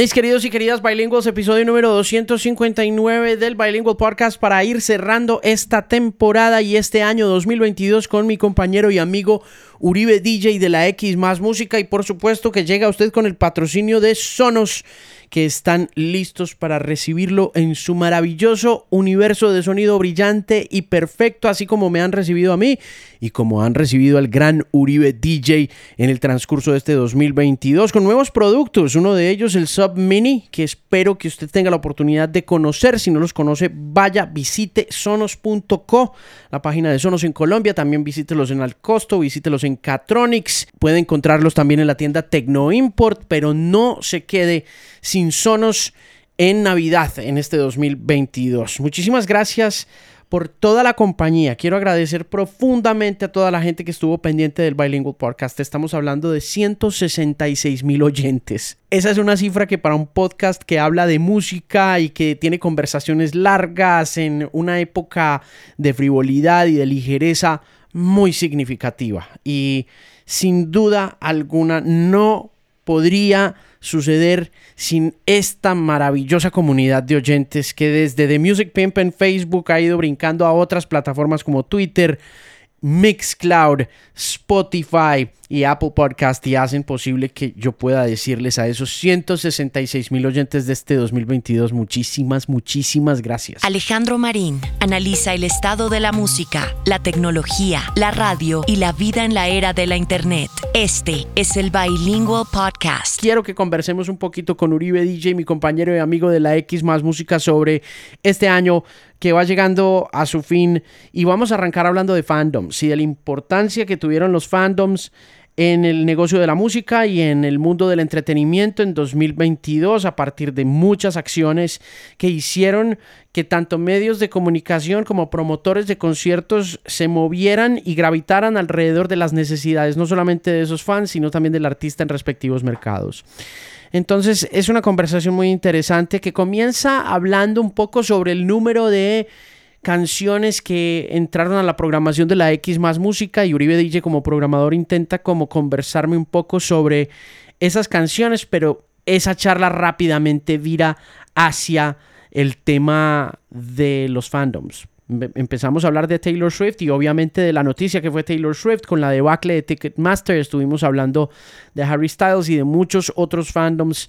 Mis queridos y queridas bilingües, episodio número 259 del Bilingual Podcast para ir cerrando esta temporada y este año 2022 con mi compañero y amigo Uribe DJ de la X más música y por supuesto que llega usted con el patrocinio de Sonos que están listos para recibirlo en su maravilloso universo de sonido brillante y perfecto, así como me han recibido a mí y como han recibido al gran Uribe DJ en el transcurso de este 2022 con nuevos productos, uno de ellos el Sub Mini, que espero que usted tenga la oportunidad de conocer, si no los conoce, vaya, visite sonos.co, la página de Sonos en Colombia, también visítelos en Alcosto, visítelos en Catronics, puede encontrarlos también en la tienda Tecno Import, pero no se quede sin Sonos en Navidad en este 2022. Muchísimas gracias por toda la compañía. Quiero agradecer profundamente a toda la gente que estuvo pendiente del Bilingual Podcast. Estamos hablando de 166 mil oyentes. Esa es una cifra que para un podcast que habla de música y que tiene conversaciones largas en una época de frivolidad y de ligereza muy significativa. Y sin duda alguna no podría suceder sin esta maravillosa comunidad de oyentes que desde The Music Pimp en Facebook ha ido brincando a otras plataformas como Twitter, Mixcloud, Spotify y Apple Podcast y hacen posible que yo pueda decirles a esos 166 mil oyentes de este 2022 muchísimas, muchísimas gracias. Alejandro Marín analiza el estado de la música, la tecnología, la radio y la vida en la era de la Internet. Este es el Bilingual Podcast. Quiero que conversemos un poquito con Uribe DJ, mi compañero y amigo de la X más música sobre este año que va llegando a su fin y vamos a arrancar hablando de fandoms y de la importancia que tuvieron los fandoms en el negocio de la música y en el mundo del entretenimiento en 2022 a partir de muchas acciones que hicieron que tanto medios de comunicación como promotores de conciertos se movieran y gravitaran alrededor de las necesidades no solamente de esos fans sino también del artista en respectivos mercados. Entonces es una conversación muy interesante que comienza hablando un poco sobre el número de canciones que entraron a la programación de la X más música y Uribe DJ como programador intenta como conversarme un poco sobre esas canciones, pero esa charla rápidamente vira hacia el tema de los fandoms empezamos a hablar de Taylor Swift y obviamente de la noticia que fue Taylor Swift con la debacle de Ticketmaster. Estuvimos hablando de Harry Styles y de muchos otros fandoms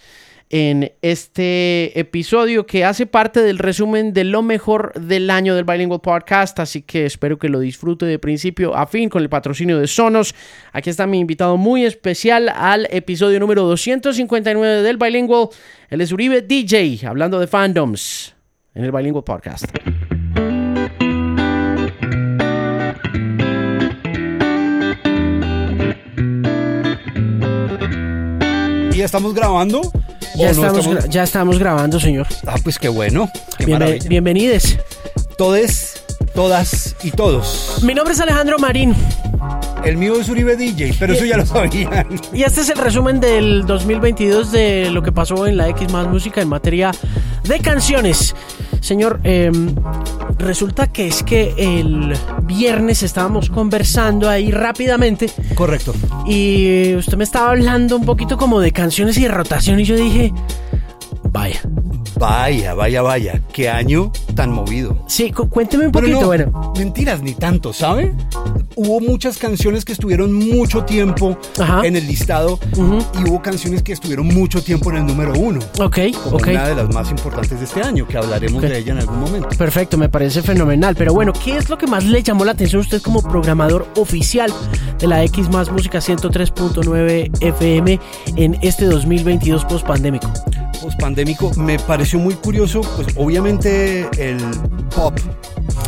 en este episodio que hace parte del resumen de lo mejor del año del Bilingual Podcast, así que espero que lo disfrute de principio a fin con el patrocinio de Sonos. Aquí está mi invitado muy especial al episodio número 259 del Bilingual. Él es Uribe DJ, hablando de fandoms en el Bilingual Podcast. ya estamos grabando? Ya, estamos, ya estamos grabando, señor. Ah, pues qué bueno. bienvenidos. Todes, todas y todos. Mi nombre es Alejandro Marín. El mío es Uribe DJ, pero eso ya lo sabían. Y este es el resumen del 2022 de lo que pasó en la X más música en materia de canciones. Señor, em, resulta que es que el viernes estábamos conversando ahí rápidamente. Correcto. Y usted me estaba hablando un poquito como de canciones y de rotación y yo dije, vaya. Vaya, vaya, vaya. Qué año tan movido. Sí, cuénteme un poquito, bueno. Mentiras, ni tanto, ¿sabe? Hubo muchas canciones que estuvieron mucho tiempo en el listado y hubo canciones que estuvieron mucho tiempo en el número uno. Ok, como Una de las más importantes de este año, que hablaremos de ella en algún momento. Perfecto, me parece fenomenal. Pero bueno, ¿qué es lo que más le llamó la atención a usted como programador oficial de la X más música 103.9 FM en este 2022 post pandémico? Post pandémico me pareció muy curioso, pues obviamente el pop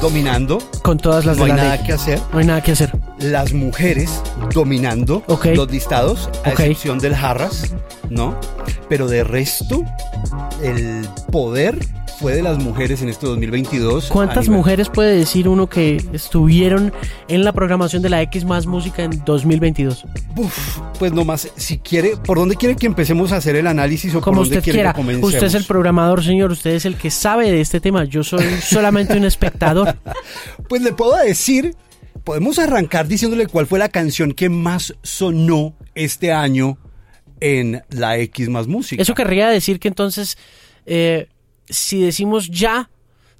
dominando. Con todas las no hay nada que hacer. No hay nada que hacer. Las mujeres dominando los listados, a excepción del Harras, ¿no? Pero de resto, el poder fue de las mujeres en este 2022. ¿Cuántas mujeres puede decir uno que estuvieron en la programación de la X más música en 2022? Uf, pues nomás, si quiere, ¿por dónde quiere que empecemos a hacer el análisis o Como por dónde usted quiera? usted es el programador, señor, usted es el que sabe de este tema, yo soy solamente un espectador. pues le puedo decir, podemos arrancar diciéndole cuál fue la canción que más sonó este año en la X más música. Eso querría decir que entonces, eh, si decimos ya,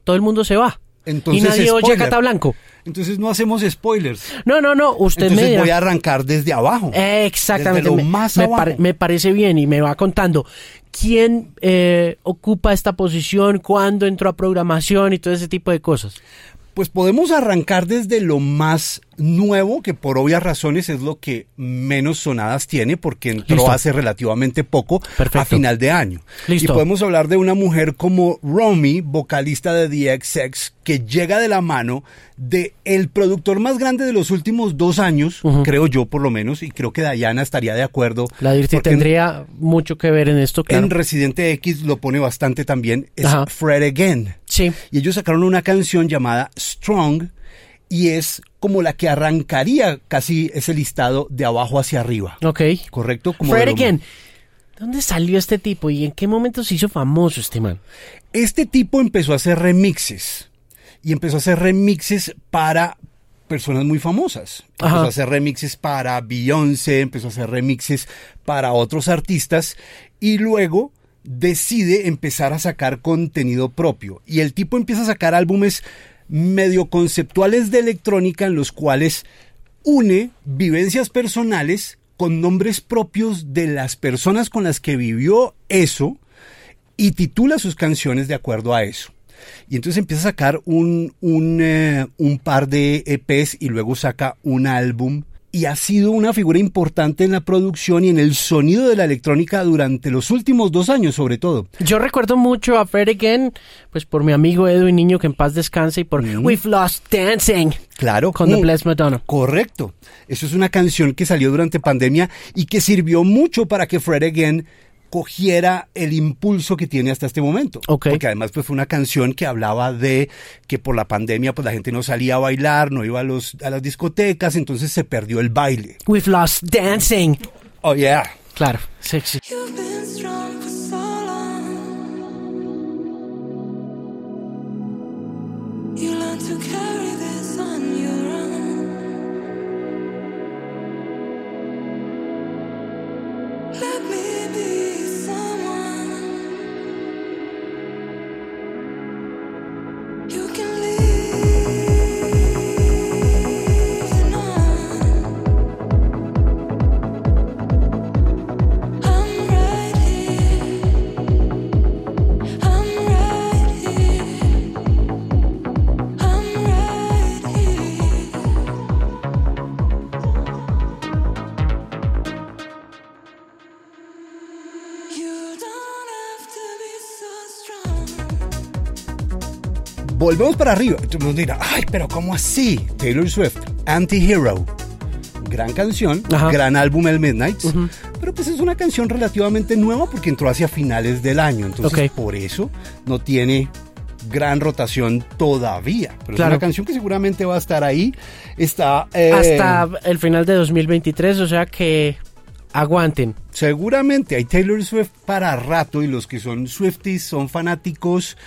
todo el mundo se va. Entonces, y nadie oye Cata Blanco. Entonces no hacemos spoilers. No, no, no. Usted Entonces me voy a arrancar desde abajo. exactamente. Desde lo más me, abajo. me, parece bien y me va contando quién eh, ocupa esta posición, cuándo entró a programación y todo ese tipo de cosas. Pues podemos arrancar desde lo más nuevo, que por obvias razones es lo que menos sonadas tiene, porque entró hace relativamente poco, a final de año. Y podemos hablar de una mujer como Romy, vocalista de The XX, que llega de la mano de el productor más grande de los últimos dos años, creo yo por lo menos, y creo que Diana estaría de acuerdo. La Dirty tendría mucho que ver en esto, claro. En Residente X lo pone bastante también, es Fred Again. Sí. Y ellos sacaron una canción llamada Strong y es como la que arrancaría casi ese listado de abajo hacia arriba. Ok. ¿Correcto? Como Fred Again. ¿Dónde salió este tipo y en qué momento se hizo famoso este man? Este tipo empezó a hacer remixes. Y empezó a hacer remixes para personas muy famosas. Empezó a hacer remixes para Beyoncé, empezó a hacer remixes para otros artistas. Y luego decide empezar a sacar contenido propio. Y el tipo empieza a sacar álbumes medio conceptuales de electrónica en los cuales une vivencias personales con nombres propios de las personas con las que vivió eso y titula sus canciones de acuerdo a eso. Y entonces empieza a sacar un, un, eh, par de EPs y luego saca un álbum y ha sido una figura importante en la producción y en el sonido de la electrónica durante los últimos dos años, sobre todo. Yo recuerdo mucho a Fred Again, pues por mi amigo Edwin Niño, que en paz descanse, y por mm. We've Lost Dancing. Claro. Con The mm. Blessed Madonna. Correcto. Eso es una canción que salió durante pandemia y que sirvió mucho para que Fred Again cogiera el impulso que tiene hasta este momento. Porque además pues fue una canción que hablaba de que por la pandemia pues la gente no salía a bailar, no iba a, los, a las discotecas, entonces se perdió el baile. We've lost dancing. Oh yeah. Claro, sexy. Volvemos para arriba. Tú nos dirás, ay, pero ¿cómo así? Taylor Swift, Anti-Hero. Gran canción, gran álbum El Midnight. Pero pues es una canción relativamente nueva porque entró hacia finales del año. Entonces, por eso no tiene gran rotación todavía. Pero es una canción que seguramente va a estar ahí. Está. Eh, Hasta el final de 2023, o sea que aguanten. Seguramente hay Taylor Swift para rato y los que son Swifties son fanáticos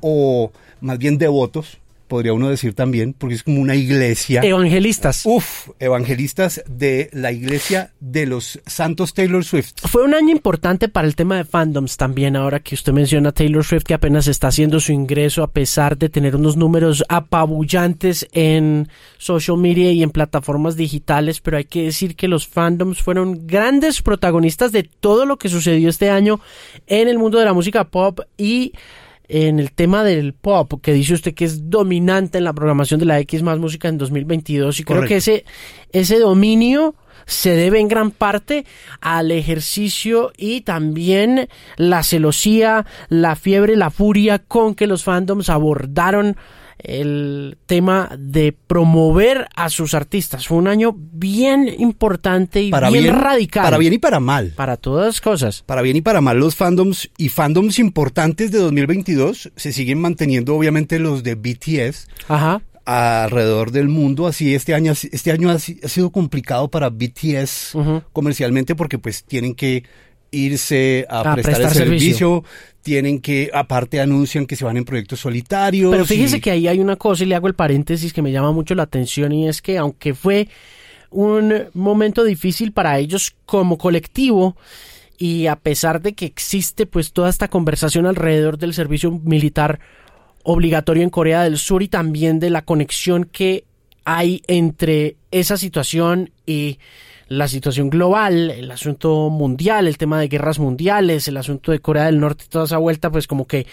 o más bien devotos, podría uno decir también, porque es como una iglesia. Evangelistas. Uf, evangelistas de la iglesia de los santos Taylor Swift. Fue un año importante para el tema de fandoms también, ahora que usted menciona Taylor Swift, que apenas está haciendo su ingreso a pesar de tener unos números apabullantes en social media y en plataformas digitales, pero hay que decir que los fandoms fueron grandes protagonistas de todo lo que sucedió este año en el mundo de la música pop y en el tema del pop, que dice usted que es dominante en la programación de la X más música en 2022, y creo que ese, ese dominio se debe en gran parte al ejercicio y también la celosía, la fiebre, la furia con que los fandoms abordaron el tema de promover a sus artistas. Fue un año bien importante y bien, radical. Para bien y para mal. Para todas cosas. Para bien y para mal los fandoms y fandoms importantes de 2022 se siguen manteniendo obviamente los de BTS. Ajá alrededor del mundo. Así este año, este año ha, sido complicado para BTS comercialmente porque pues tienen que irse a, prestar, el servicio. tienen que, aparte anuncian que se van en proyectos solitarios. Pero fíjese que ahí hay una cosa y le hago el paréntesis que me llama mucho la atención y es que aunque fue un momento difícil para ellos como colectivo y a pesar de que existe pues toda esta conversación alrededor del servicio militar obligatorio en Corea del Sur y también de la conexión que hay entre esa situación y la situación global, el asunto mundial, el tema de guerras mundiales, el asunto de Corea del Norte, toda esa vuelta, pues como que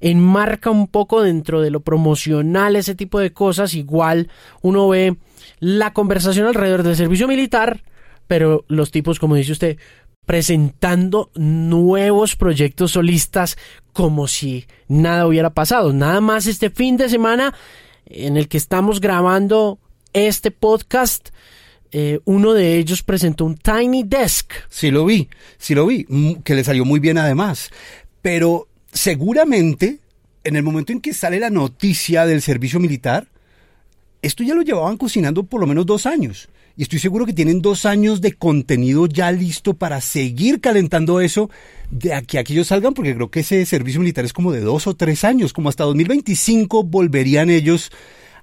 enmarca un poco dentro de lo promocional ese tipo de cosas. Igual uno ve la conversación alrededor del servicio militar, pero los tipos, como dice usted, presentando nuevos proyectos solistas como si nada hubiera pasado. Nada más este fin de semana en el que estamos grabando este podcast, eh, uno de ellos presentó un Tiny Desk. Sí lo vi, sí lo vi, que le salió muy bien además. Pero seguramente, en el momento en que sale la noticia del servicio militar, esto ya lo llevaban cocinando por lo menos dos años. Y estoy seguro que tienen dos años de contenido ya listo para seguir calentando eso de aquí a que ellos salgan, porque creo que ese servicio militar es como de dos o tres años, como hasta 2025 volverían ellos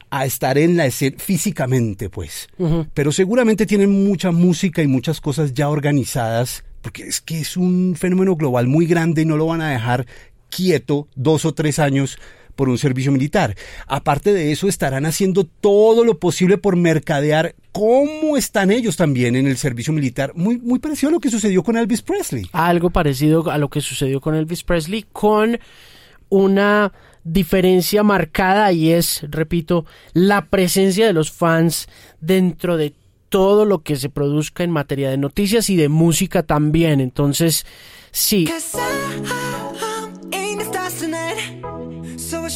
a estar en la escena físicamente, pues. Pero seguramente tienen mucha música y muchas cosas ya organizadas, porque es que es un fenómeno global muy grande y no lo van a dejar quieto dos o tres años por un servicio militar. Aparte de eso, estarán haciendo todo lo posible por mercadear cómo están ellos también en el servicio militar. Muy, muy parecido a lo que sucedió con Elvis Presley. Algo parecido a lo que sucedió con Elvis Presley, con una diferencia marcada y es, repito, la presencia de los fans dentro de todo lo que se produzca en materia de noticias y de música también. Entonces, sí.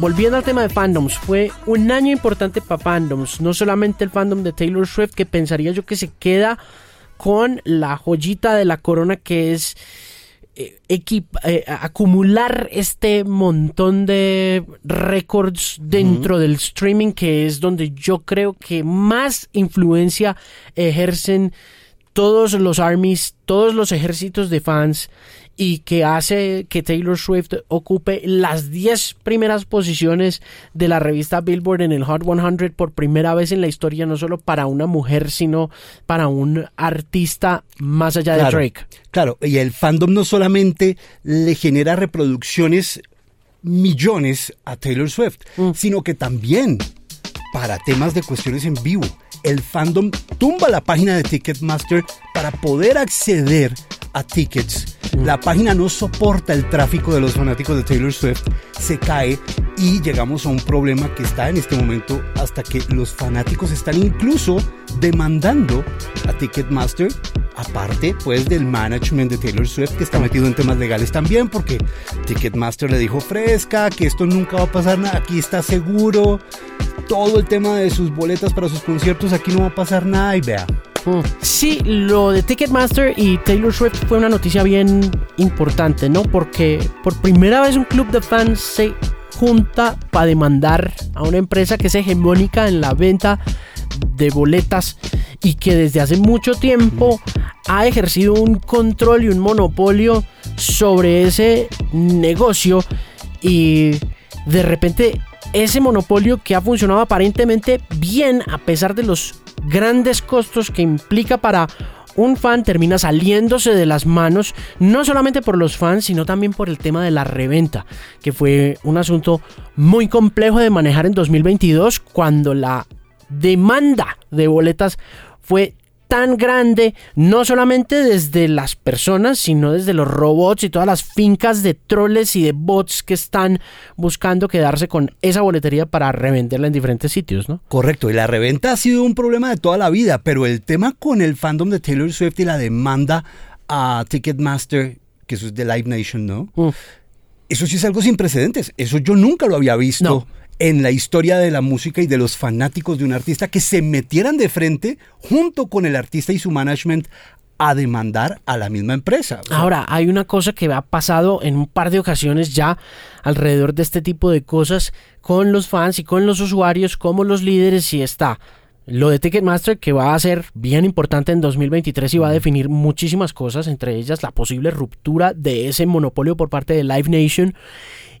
volviendo al tema de fandoms, fue un año importante para fandoms, no solamente el fandom de Taylor Swift, que pensaría yo que se queda con la joyita de la corona que es eh, eh, acumular este montón de récords dentro del streaming, que es donde yo creo que más influencia ejercen todos los armies, todos los ejércitos de fans y que hace que Taylor Swift ocupe las 10 primeras posiciones de la revista Billboard en el Hot 100 por primera vez en la historia, no solo para una mujer, sino para un artista más allá de Drake. Claro, y el fandom no solamente le genera reproducciones millones a Taylor Swift, mm. sino que también para temas de cuestiones en vivo. El fandom tumba la página de Ticketmaster para poder acceder a tickets. La página no soporta el tráfico de los fanáticos de Taylor Swift, se cae y llegamos a un problema que está en este momento hasta que los fanáticos están incluso demandando a Ticketmaster, aparte pues del management de Taylor Swift que está metido en temas legales también porque Ticketmaster le dijo fresca, que esto nunca va a pasar nada, aquí está seguro, todo el tema de sus boletas para sus conciertos, aquí no va a pasar nada y vea, Sí, lo de Ticketmaster y Taylor Swift fue una noticia bien importante, ¿no? Porque por primera vez un club de fans se junta para demandar a una empresa que es hegemónica en la venta de boletas y que desde hace mucho tiempo ha ejercido un control y un monopolio sobre ese negocio y de repente ese monopolio que ha funcionado aparentemente bien a pesar de los grandes costos que implica para un fan termina saliéndose de las manos, no solamente por los fans, sino también por el tema de la reventa, que fue un asunto muy complejo de manejar en 2022 cuando la demanda de boletas fue tan grande, no solamente desde las personas, sino desde los robots y todas las fincas de troles y de bots que están buscando quedarse con esa boletería para revenderla en diferentes sitios, ¿no? Correcto, y la reventa ha sido un problema de toda la vida, pero el tema con el fandom de Taylor Swift y la demanda a Ticketmaster, que eso es de Live Nation, ¿no? Mm. Eso sí es algo sin precedentes, eso yo nunca lo había visto en la historia de la música y de los fanáticos de un artista que se metieran de frente junto con el artista y su management a demandar a la misma empresa. Ahora, hay una cosa que ha pasado en un par de ocasiones ya alrededor de este tipo de cosas con los fans y con los usuarios como los líderes y está lo de Ticketmaster que va a ser bien importante en 2023 y va a definir muchísimas cosas, entre ellas la posible ruptura de ese monopolio por parte de Live Nation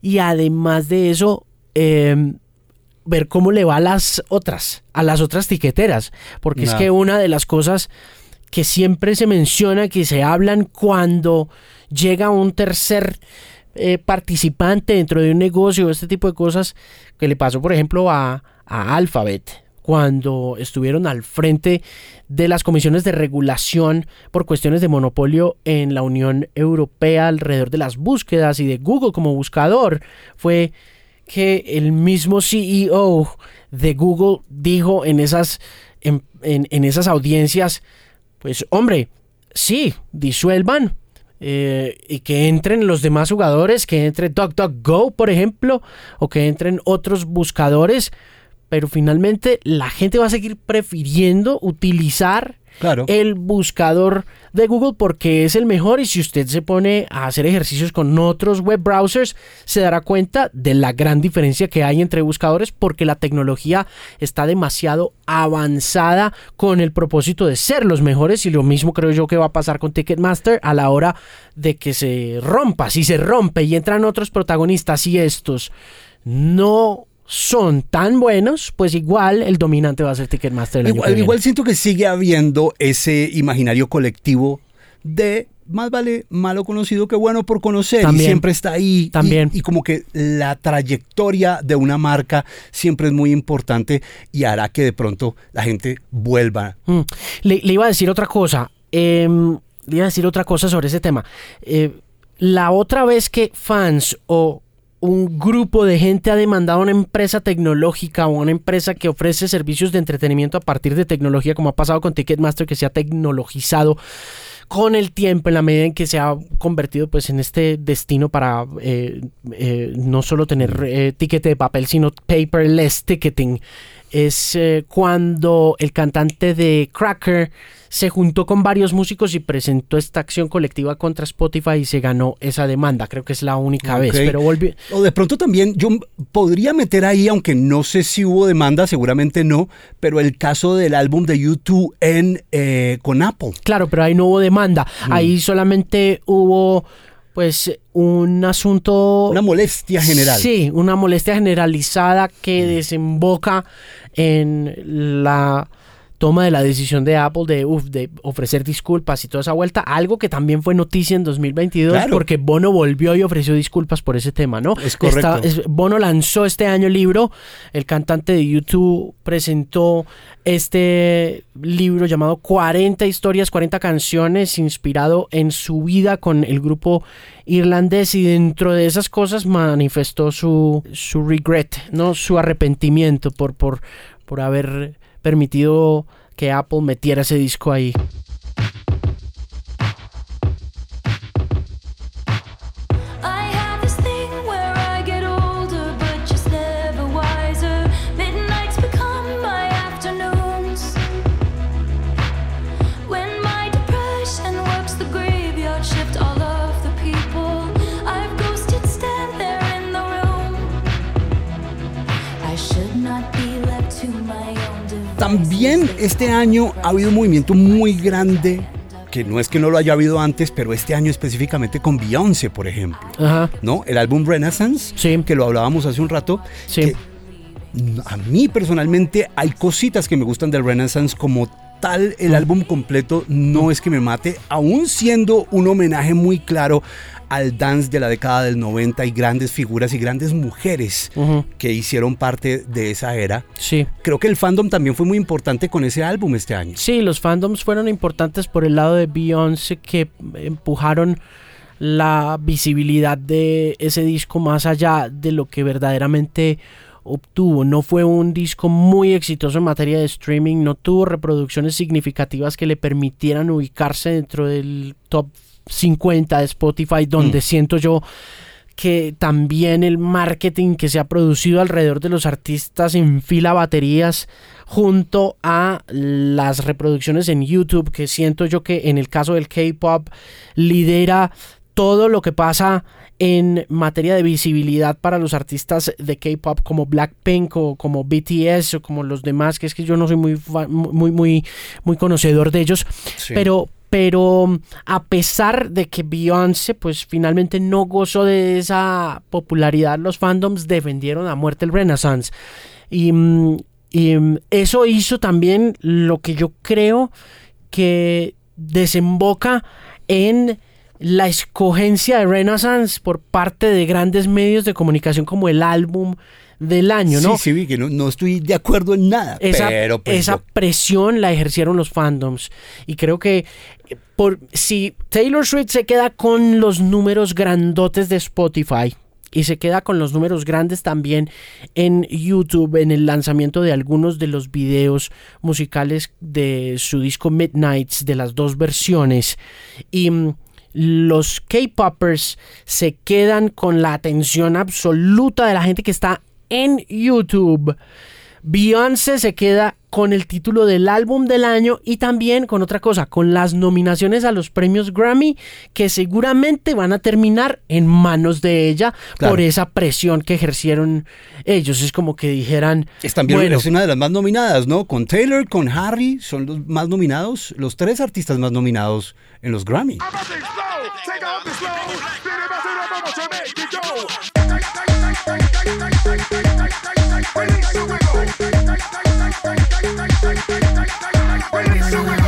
y además de eso em, ver cómo le va a las otras, a las otras tiqueteras, porque es que una de las cosas que siempre se menciona, que se hablan cuando llega un tercer eh, participante dentro de un negocio, este tipo de cosas, que le pasó, por ejemplo, a, a Alphabet cuando estuvieron al frente de las comisiones de regulación por cuestiones de monopolio en la Unión Europea alrededor de las búsquedas y de Google como buscador, fue que el mismo CEO de Google dijo en esas, en, en esas audiencias pues hombre, sí, disuelvan eh, y que entren los demás jugadores, que entre DuckDuckGo, por ejemplo, o que entren otros buscadores, pero finalmente la gente va a seguir prefiriendo utilizar el buscador de Google porque es el mejor y si usted se pone a hacer ejercicios con otros web browsers se dará cuenta de la gran diferencia que hay entre buscadores porque la tecnología está demasiado avanzada con el propósito de ser los mejores y lo mismo creo yo que va a pasar con Ticketmaster a la hora de que se rompa, si se rompe y entran otros protagonistas y estos no son tan buenos, pues igual el dominante va a ser Ticketmaster. El igual, igual siento que sigue habiendo ese imaginario colectivo de más vale malo conocido que bueno por conocer y siempre está ahí. También. Y, como que la trayectoria de una marca siempre es muy importante y hará que de pronto la gente vuelva. Mm. Le, iba a decir otra cosa. Em, le iba a decir otra cosa sobre ese tema. Eh, la otra vez que fans o un grupo de gente ha demandado a una empresa tecnológica o una empresa que ofrece servicios de entretenimiento a partir de tecnología, como ha pasado con Ticketmaster, que se ha tecnologizado con el tiempo, en la medida en que se ha convertido pues en este destino para eh, eh, no solo tener eh, ticket de papel, sino paperless ticketing. Es cuando el cantante de Cracker se juntó con varios músicos y presentó esta acción colectiva contra Spotify y se ganó esa demanda. Creo que es la única vez, pero volvió. O de pronto también yo podría meter ahí, aunque no sé si hubo demanda, seguramente no, pero el caso del álbum de YouTube en eh, con Apple. Claro, pero ahí no hubo demanda. Mm. Ahí solamente hubo pues un asunto... Una molestia general. Sí, una molestia generalizada que mm. desemboca en la toma de la decisión de Apple de, de ofrecer disculpas y toda esa vuelta, algo que también fue noticia en 2022 porque Bono volvió y ofreció disculpas por ese tema, ¿no? Es correcto. Bono lanzó este año el libro, el cantante de YouTube presentó este libro llamado 40 historias, 40 canciones, inspirado en su vida con el grupo irlandés y dentro de esas cosas manifestó su, su regret, ¿no? Su arrepentimiento por, por, por haber permitido que Apple metiera ese disco ahí. También este año ha habido un movimiento muy grande que no es que no lo haya habido antes, pero este año específicamente con Beyoncé, por ejemplo. ¿No? El álbum Renaissance, que lo hablábamos hace un rato. Sí. a mí personalmente hay cositas que me gustan del Renaissance como tal el álbum completo no es que me mate, aún siendo un homenaje muy claro al dance de la década del 90 y grandes figuras y grandes mujeres que hicieron parte de esa era. Sí. Creo que el fandom también fue muy importante con ese álbum este año. Sí, los fandoms fueron importantes por el lado de Beyoncé que empujaron la visibilidad de ese disco más allá de lo que verdaderamente obtuvo. No fue un disco muy exitoso en materia de streaming, no tuvo reproducciones significativas que le permitieran ubicarse dentro del top 50 de Spotify, donde mm. siento yo que también el marketing que se ha producido alrededor de los artistas en fila baterías junto a las reproducciones en YouTube, que siento yo que en el caso del K-Pop lidera todo lo que pasa en materia de visibilidad para los artistas de K-pop como Blackpink o como BTS o como los demás, que es que yo no soy muy muy muy muy conocedor de ellos, pero pero a pesar de que Beyoncé pues finalmente no gozó de esa popularidad, los fandoms defendieron a muerte el Renaissance. Y, mm, y mm, eso hizo también lo que yo creo que desemboca en la escogencia de Renaissance por parte de grandes medios de comunicación como el álbum del año, ¿no? Sí, sí, vi que no, estoy de acuerdo en nada. Esa, pero pues, esa presión la ejercieron los fandoms. Y creo que eh, por, si Taylor Swift se queda con los números grandotes de Spotify, y se queda con los números grandes también en YouTube en el lanzamiento de algunos de los videos musicales de su disco Midnights de las dos versiones y mm, los K-Poppers se quedan con la atención absoluta de la gente que está en YouTube. Beyoncé se queda con el título del álbum del año y también con otra cosa, con las nominaciones a los premios Grammy que seguramente van a terminar en manos de ella por esa presión que ejercieron ellos. Es como que dijeran... Es también es una de las más nominadas, ¿no? Con Taylor, con Harry, son los más nominados, los tres artistas más nominados en los Grammy. Where is the way?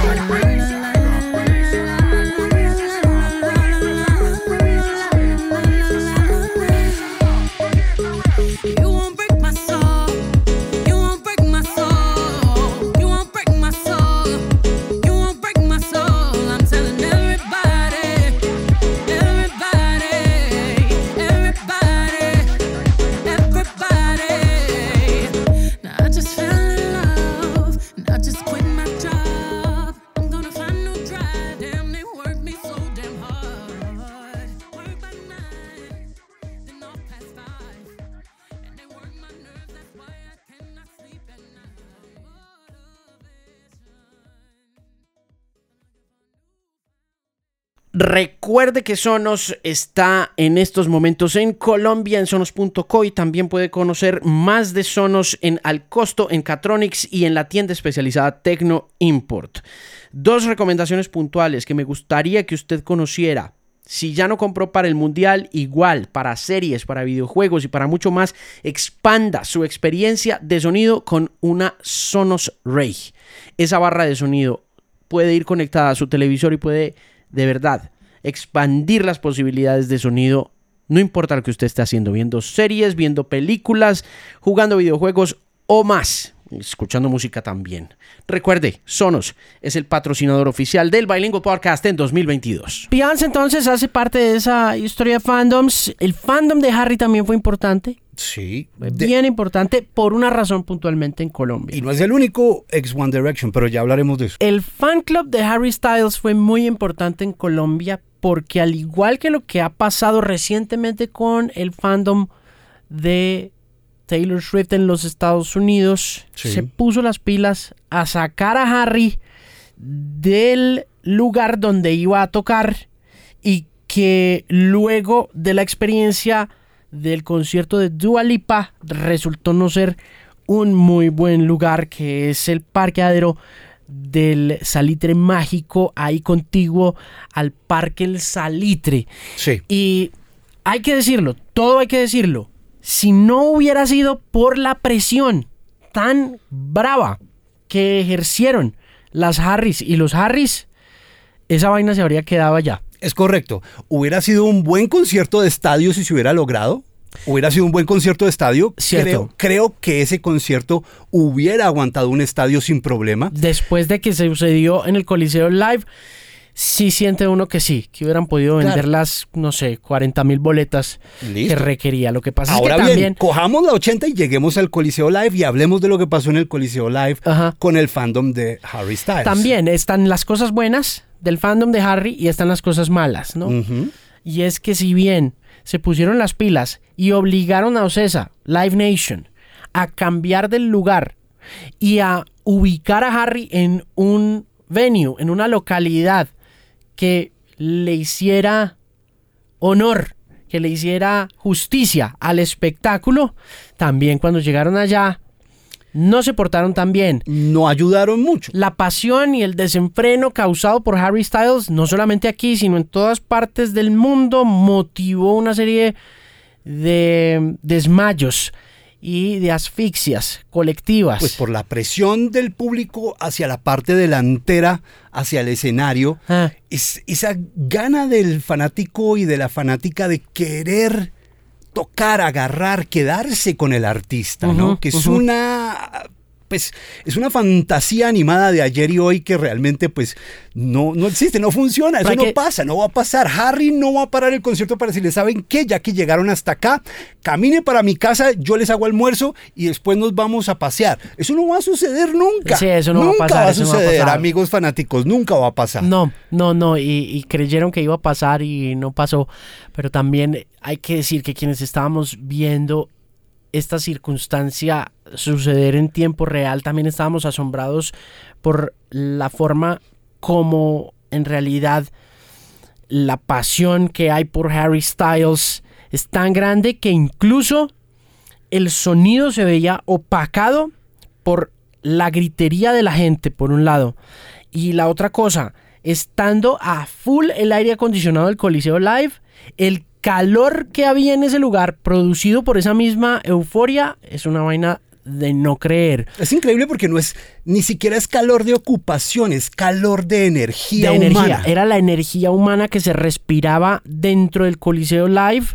Recuerde que Sonos está en estos momentos en Colombia, en sonos.co y también puede conocer más de Sonos en Al Costo, en Catronics y en la tienda especializada Tecno Import. Dos recomendaciones puntuales que me gustaría que usted conociera. Si ya no compró para el mundial, igual para series, para videojuegos y para mucho más, expanda su experiencia de sonido con una Sonos Ray. Esa barra de sonido puede ir conectada a su televisor y puede de verdad, expandir las posibilidades de sonido, no importa lo que usted esté haciendo, viendo series, viendo películas, jugando videojuegos o más, escuchando música también. Recuerde, Sonos es el patrocinador oficial del Bilingual Podcast en 2022. Beyoncé entonces hace parte de esa historia de fandoms. El fandom de Harry también fue importante. Sí. Bien importante por una razón puntualmente en Colombia. Y no es el único ex One Direction, pero ya hablaremos de eso. El fan club de Harry Styles fue muy importante en Colombia porque al igual que lo que ha pasado recientemente con el fandom de Taylor Swift en los Estados Unidos, se puso las pilas a sacar a Harry del lugar donde iba a tocar y que luego de la experiencia del concierto de Dua Lipa resultó no ser un muy buen lugar que es el parqueadero del Salitre Mágico ahí contiguo al Parque El Salitre. Sí. Y hay que decirlo, todo hay que decirlo. Si no hubiera sido por la presión tan brava que ejercieron las Harris y los Harris, esa vaina se habría quedado allá. Es correcto. Hubiera sido un buen concierto de estadio si se hubiera logrado. Hubiera sido un buen concierto de estadio. Creo, creo, que ese concierto hubiera aguantado un estadio sin problema. Después de que se sucedió en el Coliseo Live, sí siente uno que sí, que hubieran podido vender las, no sé, 40 mil boletas que requería. Lo que pasa es que también... cojamos la 80 y lleguemos al Coliseo Live y hablemos de lo que pasó en el Coliseo Live con el fandom de Harry Styles. También están las cosas buenas del fandom de Harry y están las cosas malas, ¿no? Y es que si bien se pusieron las pilas y obligaron a Ocesa, Live Nation, a cambiar del lugar y a ubicar a Harry en un venue, en una localidad que le hiciera honor, que le hiciera justicia al espectáculo, también cuando llegaron allá no se portaron tan bien. No ayudaron mucho. La pasión y el desenfreno causado por Harry Styles, no solamente aquí, sino en todas partes del mundo, motivó una serie de desmayos y de asfixias colectivas. Pues por la presión del público hacia la parte delantera, hacia el escenario, ah. es, esa gana del fanático y de la fanática de querer tocar, agarrar, quedarse con el artista, ¿no? Que es una pues es una fantasía animada de ayer y hoy que realmente pues no, no existe, no funciona, eso no pasa, no va a pasar. Harry no va a parar el concierto para decirle, ¿saben qué? Ya que llegaron hasta acá, camine para mi casa, yo les hago almuerzo y después nos vamos a pasear. Eso no va a suceder nunca. Sí, eso no nunca va a pasar. Va a suceder, amigos fanáticos, nunca va a pasar. No, no, no, y, y creyeron que iba a pasar y no pasó, pero también hay que decir que quienes estábamos viendo esta circunstancia suceder en tiempo real, también estábamos asombrados por la forma como en realidad la pasión que hay por Harry Styles es tan grande que incluso el sonido se veía opacado por la gritería de la gente, por un lado. Y la otra cosa, estando a full el aire acondicionado del Coliseo Live, el calor que había en ese lugar, producido por esa misma euforia, es una vaina de no creer. Es increíble porque no es ni siquiera es calor de ocupación, es calor de energía de Energía. Era la energía humana que se respiraba dentro del Coliseo Live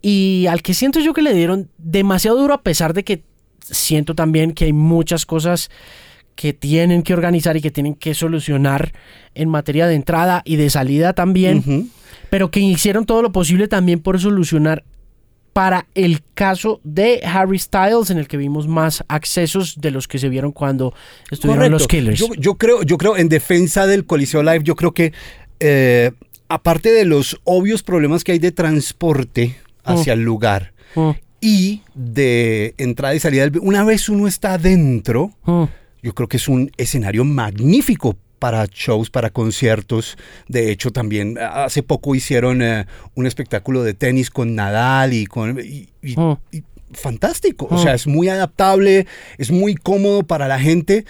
y al que siento yo que le dieron demasiado duro a pesar de que siento también que hay muchas cosas que tienen que organizar y que tienen que solucionar en materia de entrada y de salida también pero que hicieron todo lo posible también por solucionar para el caso de Harry Styles, en el que vimos más accesos de los que se vieron cuando estuvieron los Killers. Yo, creo, yo creo, en defensa del Coliseo Live, yo creo que eh, aparte de los obvios problemas que hay de transporte hacia el lugar mm. y de entrada y salida, una vez uno está adentro, mm. Yo creo que es un escenario magnífico para shows, para conciertos. De hecho, también hace poco hicieron eh, un espectáculo de tenis con Nadal y con... Oh. fantástico, o sea, oh. es muy adaptable, es muy cómodo para la gente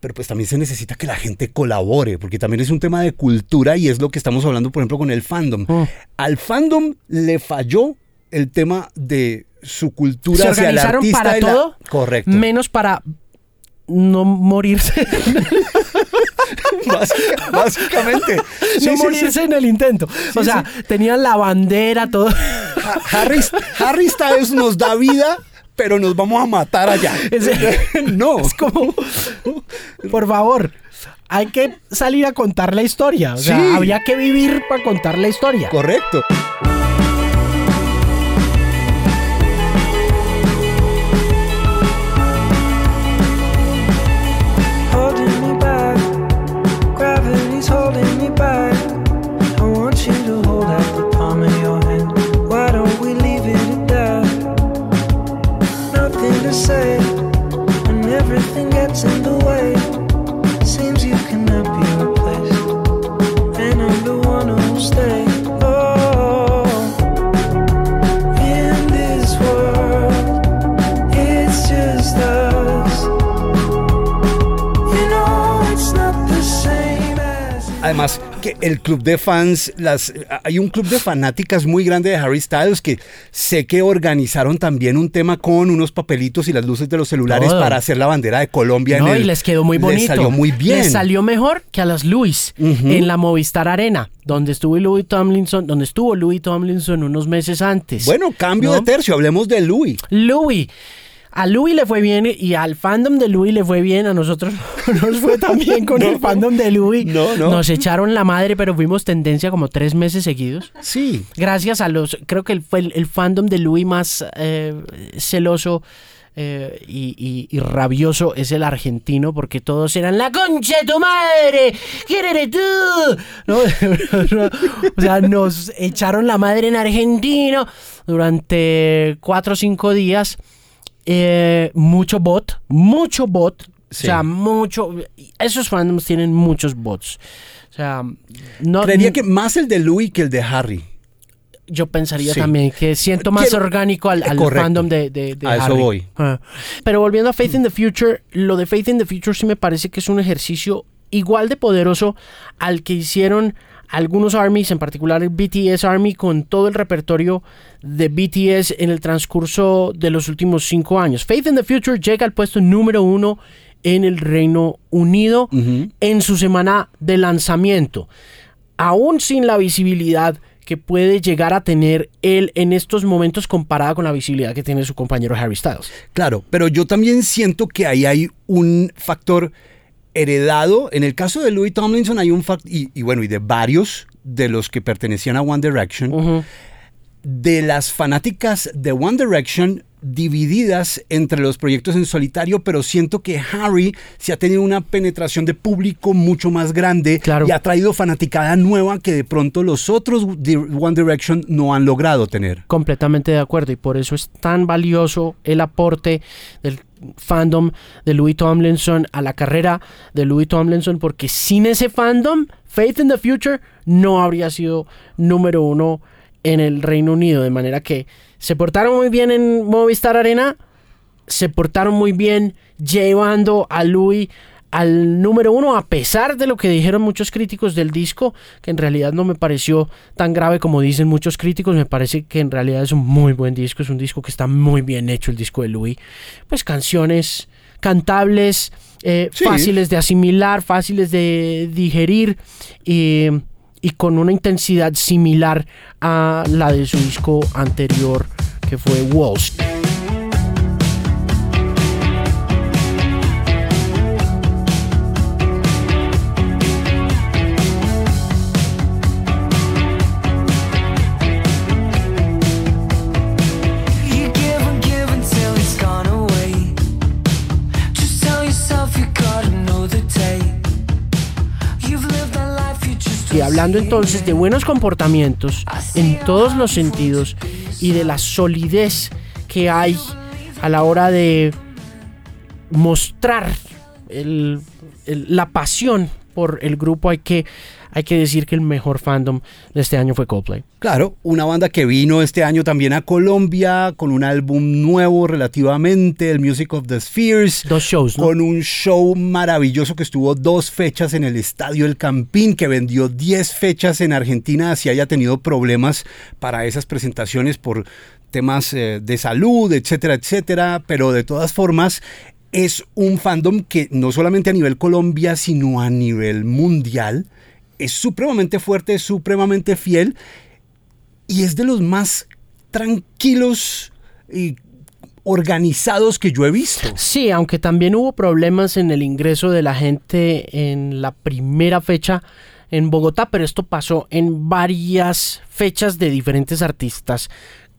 pero pues también se necesita que la gente colabore, porque también es un tema de cultura y es lo que estamos hablando, por ejemplo, con el fandom. Oh. Al fandom le falló el tema de su cultura ¿Se organizaron para todo, correcto, menos para no morirse. básicamente. no morirse en el intento. o sea, tenían la bandera, todo. Harry, Harry Styles nos da vida, pero nos vamos a matar allá. no. Es como, por favor, hay que salir a contar la historia. O sea, había que vivir para contar la historia. Correcto. Que el club de fans, las, hay un club de fanáticas muy grande de Harry Styles que sé que organizaron también un tema con unos papelitos y las luces de los celulares para hacer la bandera de Colombia. No, y les quedó muy bonito. Les salió muy bien. Les salió mejor que a las Louis en la Movistar Arena, donde estuvo Louis Tomlinson, donde estuvo Louis Tomlinson unos meses antes. Bueno, cambio de tercio, hablemos de Louis. Louis a Louis le fue bien y al fandom de Louis le fue bien, a nosotros nos fue también con el fandom de Louis. No, no. Nos echaron la madre, pero fuimos tendencia como tres meses seguidos. Sí. Gracias a los, creo que fue el, fandom de Louis más eh, celoso eh, y, rabioso es el argentino porque todos eran la concha de tu madre, ¿quién eres tú? o sea, nos echaron la madre en argentino durante cuatro o cinco días. Eh, mucho bot, mucho bot. O sea, mucho. Esos fandoms tienen muchos bots. O sea, no. Creería que más el de Louis que el de Harry yo pensaría también que siento más orgánico al, fandom de, de, A eso voy. Ah. Pero volviendo a Faith in the Future, lo de Faith in the Future sí me parece que es un ejercicio igual de poderoso al que hicieron algunos armies, en particular el BTS Army, con todo el repertorio de BTS en el transcurso de los últimos cinco años. Faith in the Future llega al puesto número uno en el Reino Unido en su semana de lanzamiento. Aún sin la visibilidad que puede llegar a tener él en estos momentos comparada con la visibilidad que tiene su compañero Harry Styles. Claro, pero yo también siento que ahí hay un factor heredado. En el caso de Louis Tomlinson hay un factor, y, bueno, y de varios de los que pertenecían a One Direction, de las fanáticas de One Direction divididas entre los proyectos en solitario, pero siento que Harry se ha tenido una penetración de público mucho más grande y ha traído fanaticada nueva que de pronto los otros One Direction no han logrado tener. Completamente de acuerdo y por eso es tan valioso el aporte del fandom de Louis Tomlinson a la carrera de Louis Tomlinson porque sin ese fandom Faith in the Future no habría sido número uno en el Reino Unido de manera que se portaron muy bien en Movistar Arena, se portaron muy bien llevando a Louis al número uno, a pesar de lo que dijeron muchos críticos del disco, que en realidad no me pareció tan grave como dicen muchos críticos, me parece que en realidad es un muy buen disco, es un disco que está muy bien hecho, el disco de Louis. Pues canciones cantables, eh, fáciles de asimilar, fáciles de digerir y y con una intensidad similar a la de su disco anterior que fue Walls. Hablando entonces de buenos comportamientos en todos los sentidos y de la solidez que hay a la hora de mostrar la pasión por el grupo, hay que hay que decir que el mejor fandom de este año fue Coldplay. Claro, una banda que vino este año también a Colombia con un álbum nuevo relativamente, el Music of the Spheres. Dos shows, ¿no? Con un show maravilloso que estuvo dos fechas en el Estadio El Campín, que vendió 10 fechas en Argentina, así haya tenido problemas para esas presentaciones por temas eh, de salud, etcétera, etcétera, pero de todas formas es un fandom que no solamente a nivel Colombia, sino a nivel mundial es supremamente fuerte, es supremamente fiel y es de los más tranquilos y organizados que yo he visto. Sí, aunque también hubo problemas en el ingreso de la gente en la primera fecha en Bogotá, pero esto pasó en varias fechas de diferentes artistas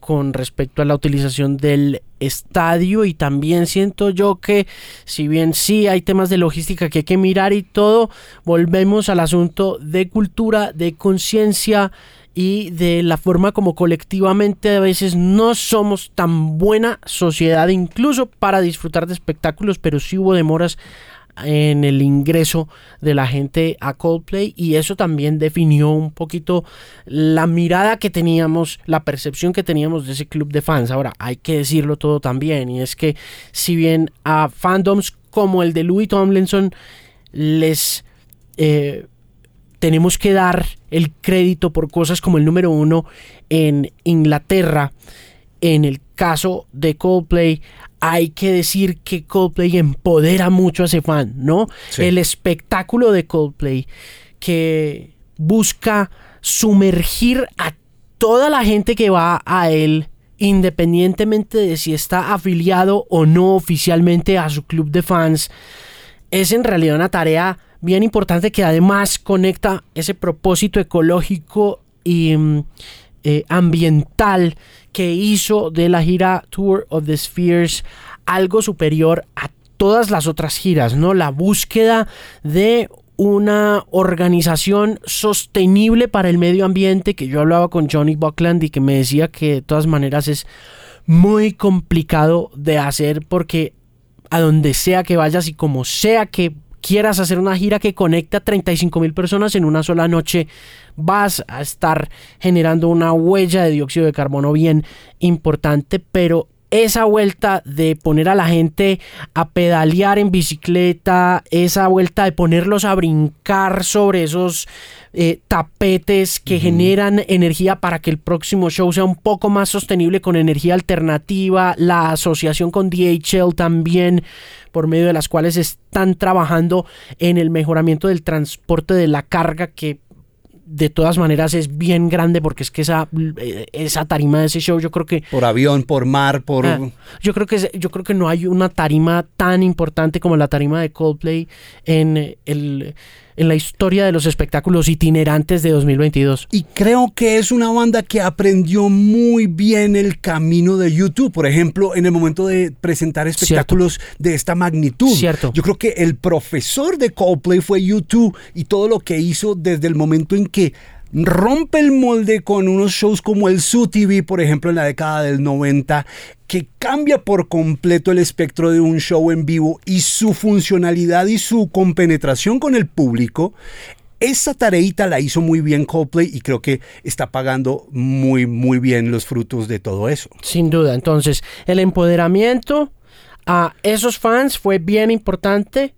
con respecto a la utilización del estadio y también siento yo que si bien sí hay temas de logística que hay que mirar y todo, volvemos al asunto de cultura, de conciencia y de la forma como colectivamente a veces no somos tan buena sociedad incluso para disfrutar de espectáculos, pero sí hubo demoras en el ingreso de la gente a Coldplay y eso también definió un poquito la mirada que teníamos, la percepción que teníamos de ese club de fans. Ahora, hay que decirlo todo también y es que si bien a fandoms como el de Louis Tomlinson les... Eh, tenemos que dar el crédito por cosas como el número uno en Inglaterra. En el caso de Coldplay, hay que decir que Coldplay empodera mucho a ese fan, ¿no? El espectáculo de Coldplay que busca sumergir a toda la gente que va a él, independientemente de si está afiliado o no oficialmente a su club de fans, es en realidad una tarea bien importante que además conecta ese propósito ecológico y mm, eh, ambiental que hizo de la gira Tour of the Spheres algo superior a todas las otras giras, ¿no? La búsqueda de una organización sostenible para el medio ambiente, que yo hablaba con Johnny Buckland y que me decía que de todas maneras es muy complicado de hacer porque a donde sea que vayas y como sea que quieras hacer una gira que conecte a 35 mil personas en una sola noche, vas a estar generando una huella de dióxido de carbono bien importante, pero esa vuelta de poner a la gente a pedalear en bicicleta, esa vuelta de ponerlos a brincar sobre esos eh, tapetes que generan energía para que el próximo show sea un poco más sostenible con energía alternativa, la asociación con DHL también, por medio de las cuales están trabajando en el mejoramiento del transporte de la carga que de todas maneras es bien grande porque es que esa, eh, esa tarima de ese show yo creo que por avión por mar por ah, yo creo que yo creo que no hay una tarima tan importante como la tarima de Coldplay en el en la historia de los espectáculos itinerantes de 2022. Y creo que es una banda que aprendió muy bien el camino de YouTube, por ejemplo, en el momento de presentar espectáculos de esta magnitud. Cierto. Yo creo que el profesor de Coldplay fue YouTube y todo lo que hizo desde el momento en que rompe el molde con unos shows como el Su TV, por ejemplo, en la década del 90, que cambia por completo el espectro de un show en vivo y su funcionalidad y su compenetración con el público. Esa tareita la hizo muy bien Coldplay y creo que está pagando muy, muy bien los frutos de todo eso. Sin duda. Entonces, el empoderamiento a esos fans fue bien importante.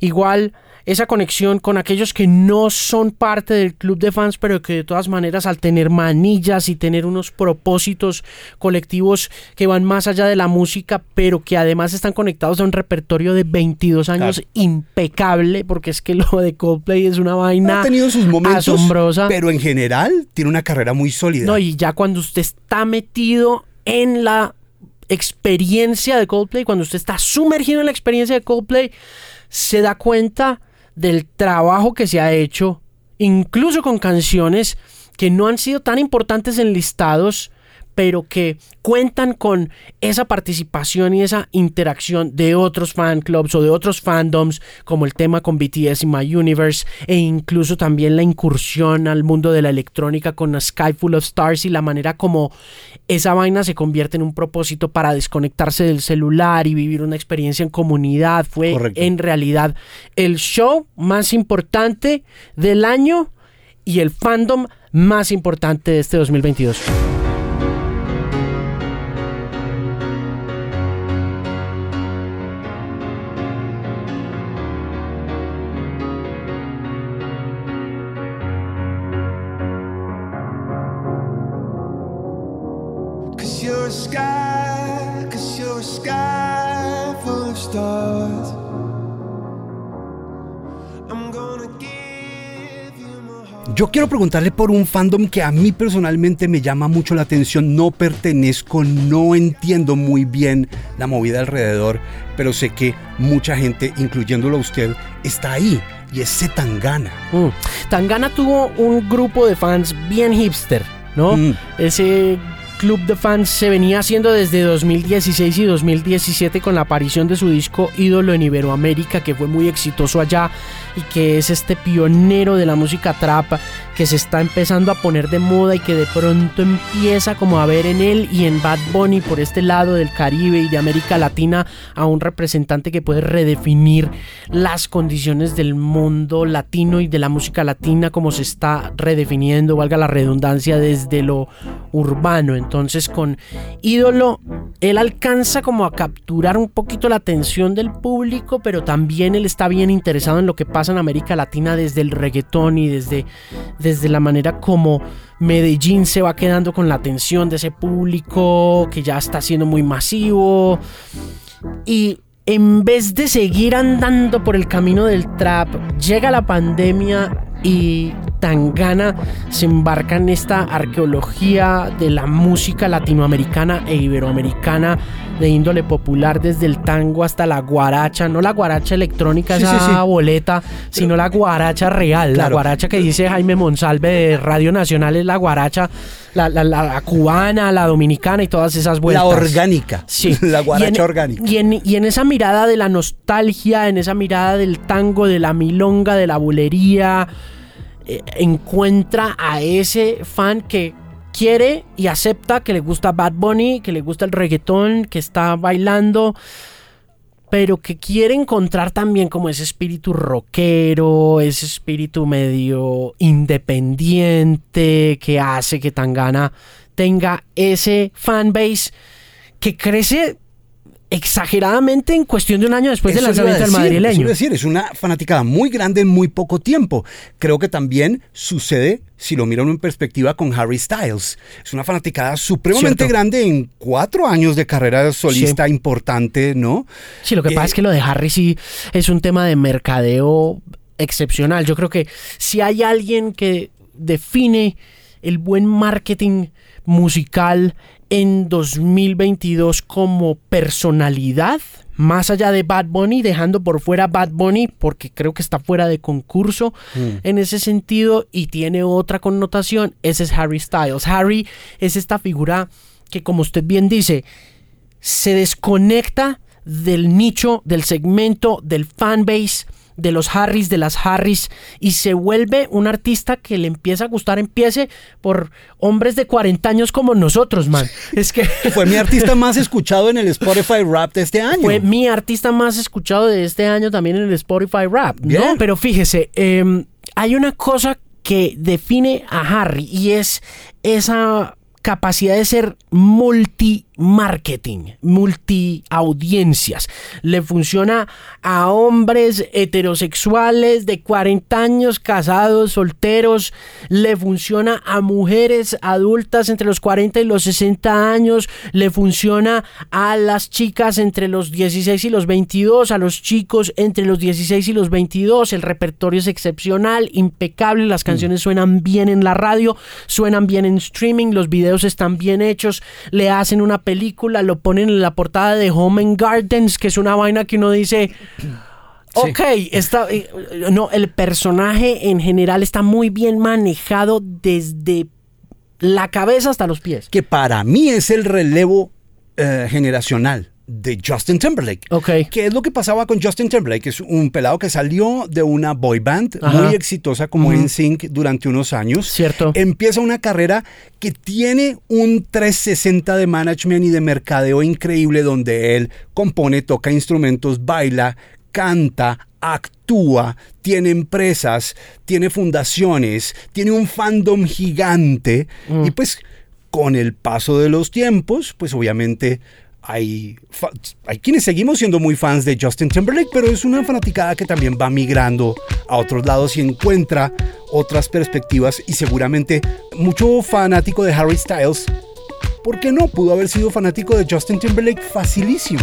Igual esa conexión con aquellos que no son parte del club de fans, pero que de todas maneras al tener manillas y tener unos propósitos colectivos que van más allá de la música, pero que además están conectados a un repertorio de 22 años impecable, porque es que lo de Coldplay es una vaina ha tenido sus momentos, asombrosa. Pero en general tiene una carrera muy sólida. No, y ya cuando usted está metido en la experiencia de Coldplay, cuando usted está sumergido en la experiencia de Coldplay, se da cuenta del trabajo que se ha hecho, incluso con canciones que no han sido tan importantes en listados, pero que cuentan con esa participación y esa interacción de otros fan clubs o de otros fandoms, como el tema con BTS y My Universe, e incluso también la incursión al mundo de la electrónica con A Sky Full of Stars y la manera como esa vaina se convierte en un propósito para desconectarse del celular y vivir una experiencia en comunidad. Fue en realidad el show más importante del año y el fandom más importante de este 2022. Yo quiero preguntarle por un fandom que a mí personalmente me llama mucho la atención. No pertenezco, no entiendo muy bien la movida alrededor, pero sé que mucha gente, incluyéndolo a usted, está ahí. Y es Tangana. Mm. Tangana tuvo un grupo de fans bien hipster, ¿no? Mm. Ese club de fans se venía haciendo desde 2016 y 2017 con la aparición de su disco Ídolo en Iberoamérica, que fue muy exitoso allá y que es este pionero de la música trap que se está empezando a poner de moda y que de pronto empieza como a ver en él y en Bad Bunny por este lado del Caribe y de América Latina a un representante que puede redefinir las condiciones del mundo latino y de la música latina como se está redefiniendo, valga la redundancia, desde lo urbano. Entonces con ídolo, él alcanza como a capturar un poquito la atención del público, pero también él está bien interesado en lo que pasa en América Latina desde el reggaetón y desde desde la manera como Medellín se va quedando con la atención de ese público que ya está siendo muy masivo. Y en vez de seguir andando por el camino del trap, llega la pandemia y Tangana se embarca en esta arqueología de la música latinoamericana e iberoamericana de índole popular desde el tango hasta la guaracha, no la guaracha electrónica, esa boleta, sino la guaracha real, la guaracha que dice Jaime Monsalve de Radio Nacional es la guaracha la, cubana, la dominicana y todas esas vueltas. La orgánica. Sí. La guaracha orgánica. Y en, y en esa mirada de la nostalgia, en esa mirada del tango, de la milonga, de la bulería, eh, encuentra a ese fan que quiere y acepta que le gusta Bad Bunny, que le gusta el reggaetón, que está bailando, pero que quiere encontrar también como ese espíritu rockero, ese espíritu medio independiente que hace que Tangana tenga ese fanbase que crece exageradamente en cuestión de un año después del lanzamiento del madrileño. Es decir, es una fanaticada muy grande en muy poco tiempo. Creo que también sucede, si lo miran en perspectiva, con Harry Styles. Es una fanaticada supremamente grande en cuatro años de carrera solista importante, ¿no? Sí, lo que pasa es que lo de Harry sí es un tema de mercadeo excepcional. Yo creo que si hay alguien que define el buen marketing musical en 2022 como personalidad, más allá de Bad Bunny, dejando por fuera Bad Bunny porque creo que está fuera de concurso mm. en ese sentido y tiene otra connotación, ese es Harry Styles. Harry es esta figura que como usted bien dice, se desconecta del nicho, del segmento, del fanbase de los Harris, de las Harris, y se vuelve un artista que le empieza a gustar, empiece por hombres de 40 años como nosotros, man. Es que... Fue mi artista más escuchado en el Spotify Rap de este año. Fue mi artista más escuchado de este año también en el Spotify Rap, ¿no? Pero fíjese, em, hay una cosa que define a Harry y es esa capacidad de ser multi-marketing, multi-audiencias. Le funciona a hombres heterosexuales de 40 años, casados, solteros. Le funciona a mujeres adultas entre los 40 y los 60 años. Le funciona a las chicas entre los 16 y los 22, a los chicos entre los 16 y los 22. El repertorio es excepcional, impecable. Las canciones suenan bien en la radio, suenan bien en streaming, los videos están bien hechos, le hacen una película, lo ponen en la portada de Home and Gardens, que es una vaina que uno dice... Ok, está, eh, no, el personaje en general está muy bien manejado desde la cabeza hasta los pies. Que para mí es el relevo eh, generacional de Justin Timberlake. Ok. ¿Qué es lo que pasaba con Justin Timberlake? Es un pelado que salió de una boy band muy exitosa como en NSYNC durante unos años. Cierto. Empieza una carrera que tiene un 360 de management y de mercadeo increíble donde él compone, toca instrumentos, baila, canta, actúa, tiene empresas, tiene fundaciones, tiene un fandom gigante mm. y pues con el paso de los tiempos, pues obviamente hay, hay quienes seguimos siendo muy fans de Justin Timberlake, pero es una fanaticada que también va migrando a otros lados y encuentra otras perspectivas y seguramente mucho fanático de Harry Styles, ¿por qué no? Pudo haber sido fanático de Justin Timberlake facilísimo.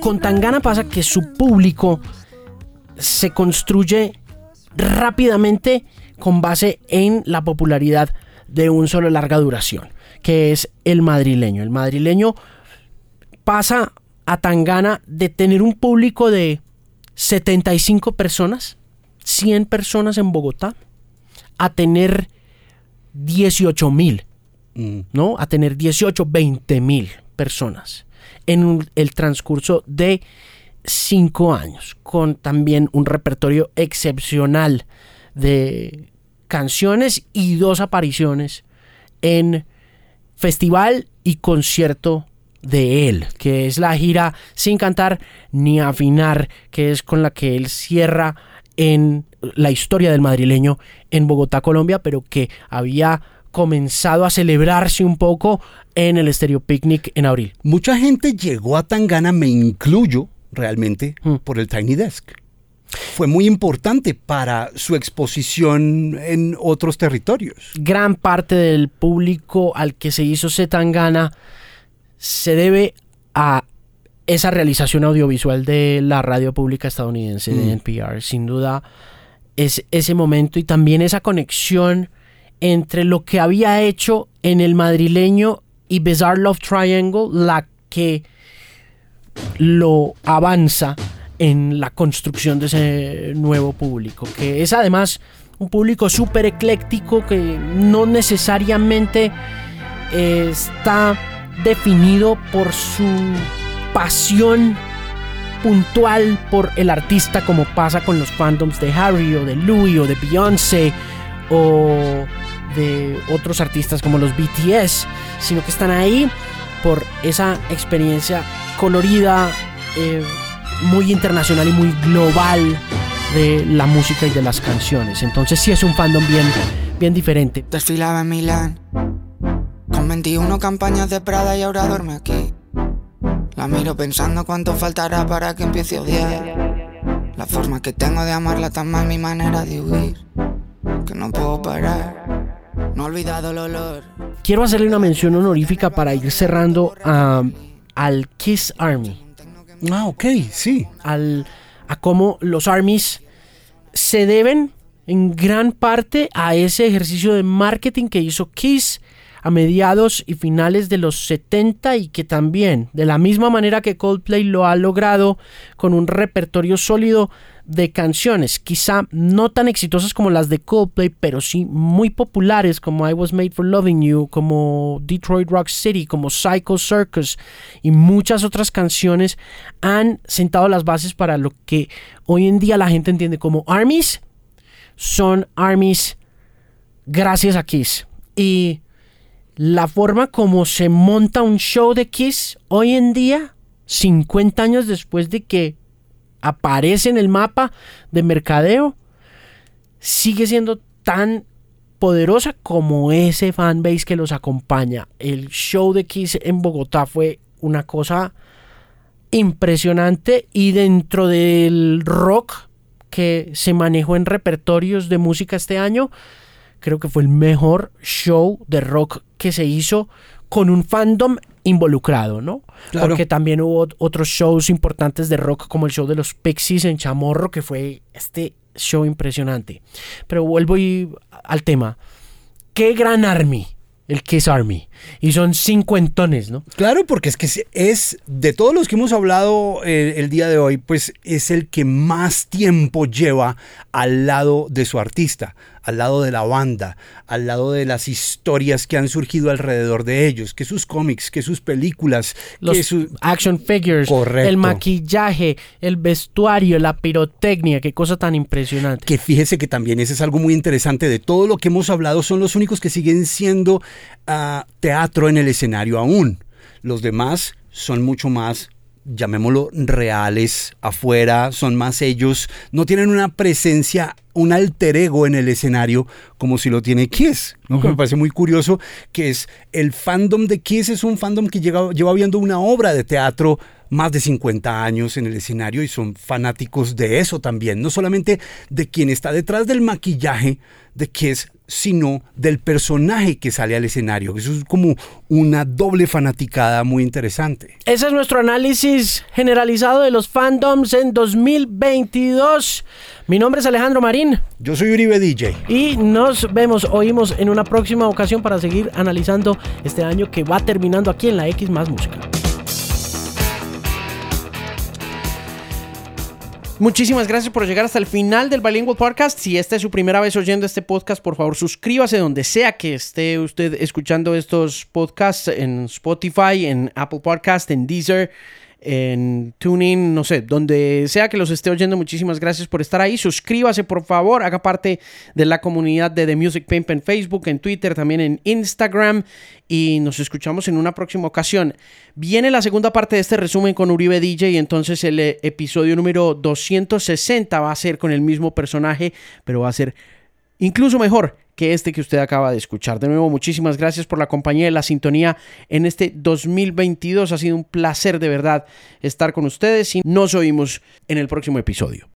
Con Tangana pasa que su público se construye rápidamente con base en la popularidad de un solo larga duración, que es el madrileño. El madrileño pasa a Tangana de tener un público de 75 personas, 100 personas en Bogotá, a tener 18 mil, mm. ¿no? A tener 18, 20 mil personas en el transcurso de cinco años, con también un repertorio excepcional de canciones y dos apariciones en festival y concierto de él, que es la gira sin cantar ni afinar, que es con la que él cierra en la historia del madrileño en Bogotá, Colombia, pero que había comenzado a celebrarse un poco en el Stereo Picnic en abril. Mucha gente llegó a Tangana, me incluyo realmente, mm. por el Tiny Desk. Fue muy importante para su exposición en otros territorios. Gran parte del público al que se hizo Tangana se debe a esa realización audiovisual de la radio pública estadounidense, de mm. NPR. Sin duda, es ese momento y también esa conexión entre lo que había hecho en el madrileño y Bizarre Love Triangle, la que lo avanza en la construcción de ese nuevo público, que es además un público súper ecléctico que no necesariamente está definido por su pasión puntual por el artista como pasa con los fandoms de Harry o de Louis o de Beyoncé o de otros artistas como los BTS, sino que están ahí por esa experiencia colorida, eh, muy internacional y muy global de la música y de las canciones. Entonces sí es un fandom bien, bien diferente. Desfilaba en Milán, con 21 campañas de Prada y ahora duerme aquí. La miro pensando cuánto faltará para que empiece a odiar. La forma que tengo de amarla tan mal mi manera de huir. Que no puedo parar. No he olvidado el olor. Quiero hacerle una mención honorífica para ir cerrando a, al Kiss Army. Ah, ok, sí. Al, a cómo los armies se deben en gran parte a ese ejercicio de marketing que hizo Kiss a mediados y finales de los 70 y que también, de la misma manera que Coldplay lo ha logrado con un repertorio sólido de canciones, quizá no tan exitosas como las de Coldplay, pero sí muy populares como I Was Made for Loving You, como Detroit Rock City, como Psycho Circus y muchas otras canciones han sentado las bases para lo que hoy en día la gente entiende como armies. Son armies gracias a Kiss. Y la forma como se monta un show de Kiss hoy en día, 50 años después de que aparece en el mapa de mercadeo, sigue siendo tan poderosa como ese fanbase que los acompaña. El show de Kiss en Bogotá fue una cosa impresionante y dentro del rock que se manejó en repertorios de música este año, creo que fue el mejor show de rock que se hizo con un fandom involucrado, ¿no? Porque también hubo otros shows importantes de rock como el show de los Pixies en Chamorro, que fue este show impresionante. Pero vuelvo al tema. ¿Qué gran army? el Kiss Army. Y son cincuentones, ¿no? Claro, porque es que es de todos los que hemos hablado eh, el día de hoy, pues es el que más tiempo lleva al lado de su artista, al lado de la banda, al lado de las historias que han surgido alrededor de ellos, que sus cómics, que sus películas, los que action figures, el maquillaje, el vestuario, la pirotecnia, qué cosa tan impresionante. Que fíjese que también ese es algo muy interesante de todo lo que hemos hablado, son los únicos que siguen siendo ah, teatro en el escenario aún. Los demás son mucho más llamémoslo, reales afuera, son más ellos, no tienen una presencia, un alter ego en el escenario como si lo tiene Kiss. ¿no? Me parece muy curioso que es el fandom de Kiss es un fandom que lleva, lleva viendo una obra de teatro más de 50 años en el escenario y son fanáticos de eso también, no solamente de quien está detrás del maquillaje de Kiss, sino del personaje que sale al escenario. Eso es como una doble fanaticada muy interesante. Ese es nuestro análisis generalizado de los fandoms en 2022. Mi nombre es Alejandro Marín. Yo soy Uribe DJ. Y nos vemos, oímos en una próxima ocasión para seguir analizando este año que va terminando aquí en la X más Música. Muchísimas gracias por llegar hasta el final del Bilingual Podcast. Si esta es su primera vez oyendo este podcast, por favor suscríbase donde sea que esté usted escuchando estos podcasts en Spotify, en Apple Podcast, en Deezer en Tuning, no sé, donde sea que los esté oyendo. Muchísimas gracias por estar ahí. Suscríbase, por favor. Haga parte de la comunidad de The Music Pimp en Facebook, en Twitter, también en Instagram. Y nos escuchamos en una próxima ocasión. Viene la segunda parte de este resumen con Uribe DJ. Y entonces el eh, episodio número 260 va a ser con el mismo personaje, pero va a ser incluso mejor que este que usted acaba de escuchar. De nuevo, muchísimas gracias por la compañía y la sintonía en este 2022. Ha sido un placer de verdad estar con ustedes y nos oímos en el próximo episodio.